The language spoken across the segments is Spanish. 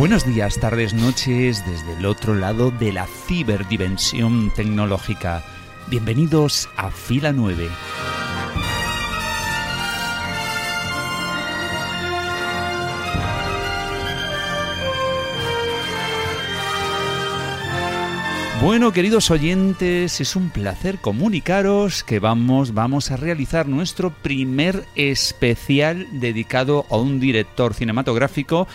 Buenos días, tardes, noches desde el otro lado de la ciberdimensión tecnológica. Bienvenidos a Fila 9. Bueno, queridos oyentes, es un placer comunicaros que vamos, vamos a realizar nuestro primer especial dedicado a un director cinematográfico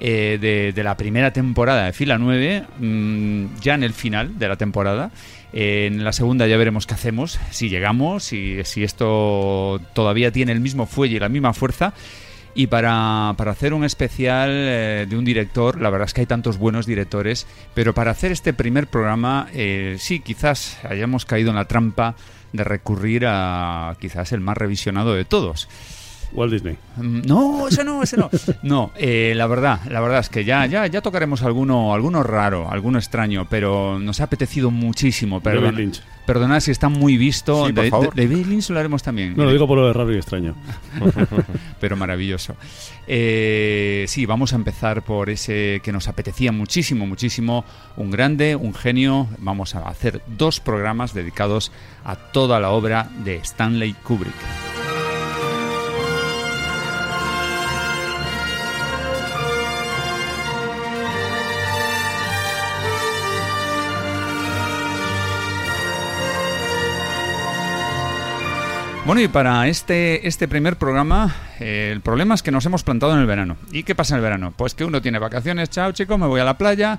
eh, de, la primera temporada de Fila 9, mm, ya en el final de la temporada. en la segunda ya veremos qué hacemos, si llegamos, y si esto todavía tiene el mismo fuelle y la misma fuerza. Y para, hacer un especial eh, de un director, la verdad es que hay tantos buenos directores, pero para hacer este primer programa, eh, sí, quizás hayamos caído en la trampa de recurrir a quizás el más revisionado de todos. Walt Disney. Mm, no, ese no, ese no. No, eh, la verdad, la verdad es que ya, ya, ya tocaremos alguno, alguno raro, alguno extraño, pero nos ha apetecido muchísimo. Perdón, Lynch. Perdonad si está muy visto. Sí, por de, favor. de, de David Lynch lo haremos también. No, lo digo por lo de raro y extraño. pero maravilloso. Eh, sí, vamos a empezar por ese que nos apetecía muchísimo, muchísimo. Un grande, un genio. Vamos a hacer dos programas dedicados a toda la obra de Stanley Kubrick. Bueno, y para este, este primer programa, eh, el problema es que nos hemos plantado en el verano. ¿Y qué pasa en el verano? Pues que uno tiene vacaciones, chao chicos, me voy a la playa.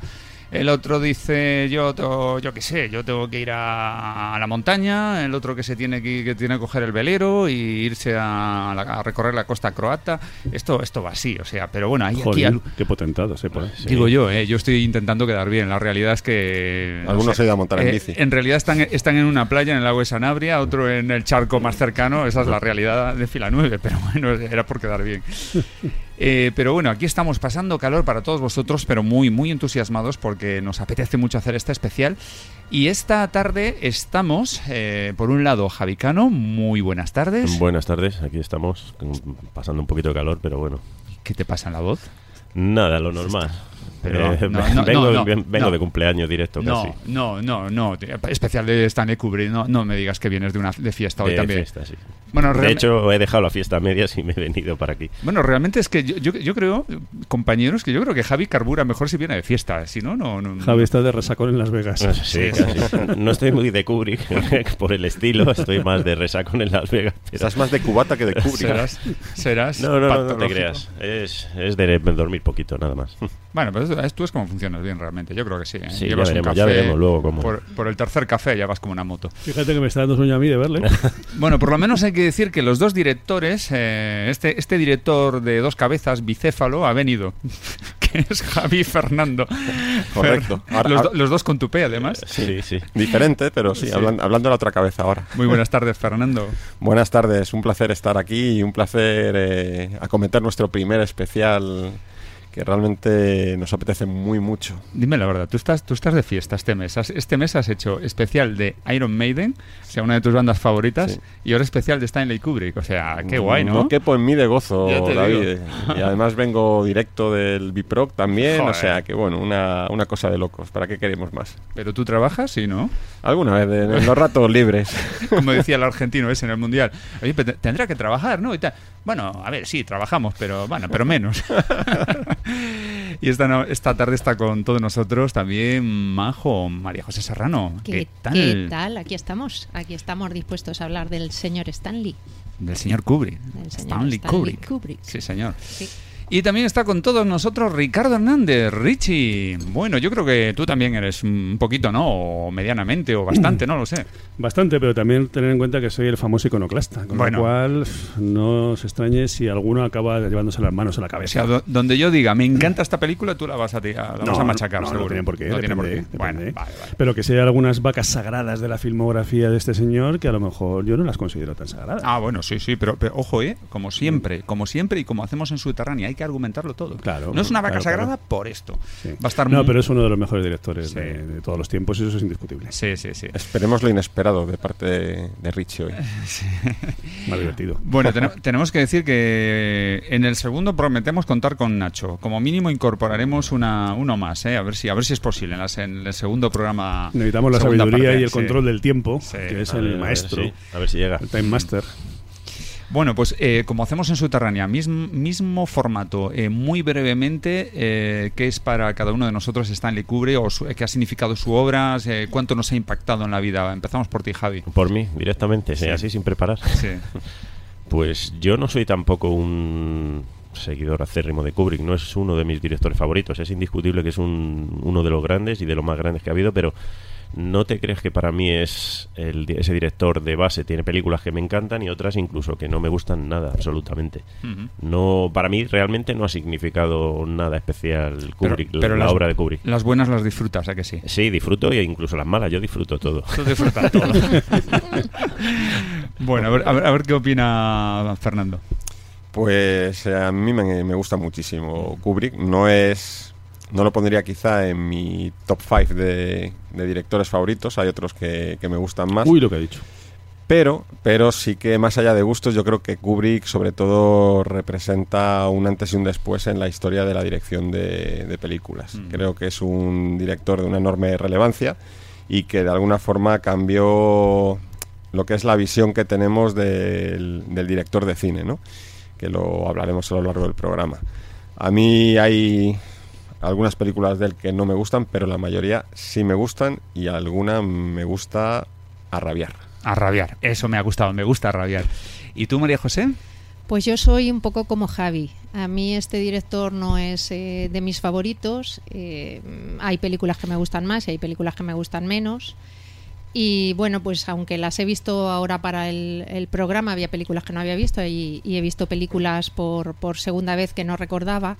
El otro dice, yo, yo qué sé, yo tengo que ir a, a la montaña. El otro que se tiene que, que tiene que coger el velero y irse a, la- a recorrer la costa croata. Esto, esto va así, o sea, pero bueno, hay aquí Joder, al- qué potentado se pone. Digo yo, eh, yo estoy intentando quedar bien. La realidad es que. no Algunos sé, se han ido a montar en eh, bici. En realidad están, están en una playa en el lago de Sanabria, otro en el charco más cercano. Esa es la realidad de fila 9, pero bueno, era por quedar bien. Eh, pero bueno, aquí estamos pasando calor para todos vosotros, pero muy, muy entusiasmados porque nos apetece mucho hacer este especial. Y esta tarde estamos, eh, por un lado, Javicano, muy buenas tardes. Buenas tardes, aquí estamos pasando un poquito de calor, pero bueno. ¿Qué te pasa en la voz? Nada, lo normal. Pero, Eh, no, no, vengo no, de cumpleaños directo No, casi. no, no, no. Especial de Stanley Kubrick. No, no me digas que vienes de una de fiesta hoy de también. fiesta, sí. Bueno, de hecho, he dejado la fiesta a medias y me he venido para aquí. Bueno, realmente es que yo, yo, yo creo, compañeros, que yo creo que Javi carbura mejor si viene de fiesta. Si no, no. no Javi está de resacón en Las Vegas. Sí, Sí, casi. No estoy muy de Kubrick por el estilo, estoy más de resacón en Las Vegas. pero- Estás más de cubata que de Kubrick. Serás, serás. No, no, no, no te creas. Es, es de dormir poquito, nada más. Bueno, pues tú es como funcionas bien realmente. Yo creo que sí. ¿eh? Sí, ya un veremos, ya café, veremos luego cómo. Por, por el tercer café ya vas como una moto. Fíjate que me está dando sueño a mí de verle. Bueno, por lo menos hay que decir que los dos directores, eh, este, este director de dos cabezas, bicéfalo, ha venido, que es Javi Fernando. Correcto. Ahora- los, ahora- do- los dos con tupé, además. Sí, sí. Diferente, pero sí, Sí. Hablando, hablando de la otra cabeza ahora. Muy buenas tardes, Fernando. Buenas tardes, un placer estar aquí y un placer eh, acometer nuestro primer especial que realmente nos apetece muy mucho. Dime la verdad, tú estás, tú estás de fiesta este mes. Has- Este mes has hecho especial de Iron Maiden, o sea, una de tus bandas favoritas, Sí. y ahora especial de Stanley Kubrick. O sea, qué guay, ¿no? No quepo en mí de gozo, David. digo. Y además vengo directo del Biproc también, Joder. o sea que bueno, una, una cosa de locos. ¿Para qué queremos más? Pero tú trabajas, sí, ¿no? Alguna vez, en, en los ratos libres. Como decía el argentino ese en el Mundial. Oye, pero te- tendrá que trabajar, ¿no? Y. Bueno, a ver, sí, trabajamos, pero bueno, pero menos. y esta, no- esta tarde está con todos nosotros también Majo, María José Serrano. ¿Qué, tal? ¿Qué tal? Aquí estamos. Aquí estamos dispuestos a hablar del señor Stanley. Del señor Kubrick. Del señor Stanley, Stanley Kubrick. Kubrick. Sí, señor. Sí. Y también está con todos nosotros Ricardo Hernández, Richie. Bueno, yo creo que tú también eres un poquito, ¿no? O medianamente, o bastante, no lo sé. Bastante, pero también tener en cuenta que soy el famoso iconoclasta. Con Bueno. lo cual, no os extrañe si alguno acaba llevándose las manos a la O cabeza. sea, do- donde yo diga, me encanta esta película, tú la vas a, la vas a machacar, no, no seguro. tiene por qué. No tiene por qué. depende, Bueno, depende. vale, vale. Pero que si hay algunas vacas sagradas de la filmografía de este señor que a lo mejor yo no las considero tan sagradas. Ah, bueno, sí, sí, pero, pero ojo, ¿eh? Como siempre, como siempre y como hacemos en Subterránea, hay que argumentarlo todo. Claro, no es una vaca claro, sagrada claro. por esto. Sí. Va a estar No, muy- pero es uno de los mejores directores Sí. de, de todos los tiempos y eso es indiscutible. Sí, sí, sí. Esperemos lo inesperado de parte de, de Richie hoy. Más divertido. Bueno, tene- tenemos que decir que en el segundo prometemos contar con Nacho. Como mínimo incorporaremos una, uno más, ¿eh? a ver si a ver si es posible en, las- en el segundo programa. Necesitamos la segunda sabiduría parte, y el sí. control del tiempo, Sí. que es A ver, a el ver, maestro, sí, a ver si llega. el Time Master. Bueno, pues eh, como hacemos en Subterránea, mismo, mismo formato, eh, muy brevemente, eh, ¿qué es para cada uno de nosotros Stanley Kubrick o su- qué ha significado su obra? Eh, ¿Cuánto nos ha impactado en la vida? Empezamos por ti, Javi. Por mí, directamente, Sí. así sin preparar. Sí. Pues yo no soy tampoco un seguidor acérrimo de Kubrick, no es uno de mis directores favoritos, es indiscutible que es un, uno de los grandes y de los más grandes que ha habido, pero no te creas que para mí es el ese director de base, tiene películas que me encantan y otras incluso que no me gustan nada, absolutamente. No, para mí realmente no ha significado nada especial Kubrick, la- la las- obra de Kubrick. Las buenas las disfrutas, ¿a que sí? Sí, disfruto e incluso las malas, yo disfruto todo. Tú disfrutas todo. bueno, a ver, a ver, a ver qué opina Fernando. Pues eh, a mí me, me gusta muchísimo Kubrick. No es. No lo pondría quizá en mi top 5 de, de directores favoritos. Hay otros que, que me gustan más. Uy, lo que ha dicho. Pero, pero sí que más allá de gustos, yo creo que Kubrick sobre todo representa un antes y un después en la historia de la dirección de, de películas. Mm. Creo que es un director de una enorme relevancia y que de alguna forma cambió lo que es la visión que tenemos del, del director de cine, ¿no? que lo hablaremos a lo largo del programa. A mí hay algunas películas de él que no me gustan, pero la mayoría sí me gustan y alguna me gusta a rabiar. A rabiar. Eso me ha gustado, me gusta rabiar. ¿Y tú, María José? Pues yo soy un poco como Javi. A mí este director no es eh, de mis favoritos. Eh, hay películas que me gustan más y hay películas que me gustan menos. Y bueno, pues aunque las he visto ahora para el, el programa, había películas que no había visto y, y he visto películas por, por segunda vez que no recordaba.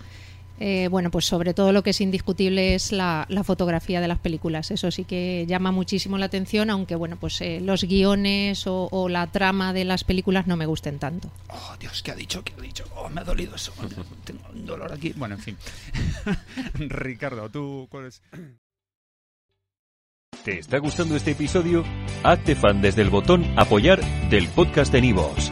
Eh, bueno, pues sobre todo lo que es indiscutible es la, la fotografía de las películas. Eso sí que llama muchísimo la atención, aunque bueno, pues eh, los guiones o, o la trama de las películas no me gusten tanto. Oh, Dios, ¿qué ha dicho? ¿Qué ha dicho? Oh, me ha dolido eso. Tengo un dolor aquí. Bueno, en fin. Ricardo, ¿tú cuál es? ¿Te está gustando este episodio? Hazte fan desde el botón Apoyar del podcast de Nivos.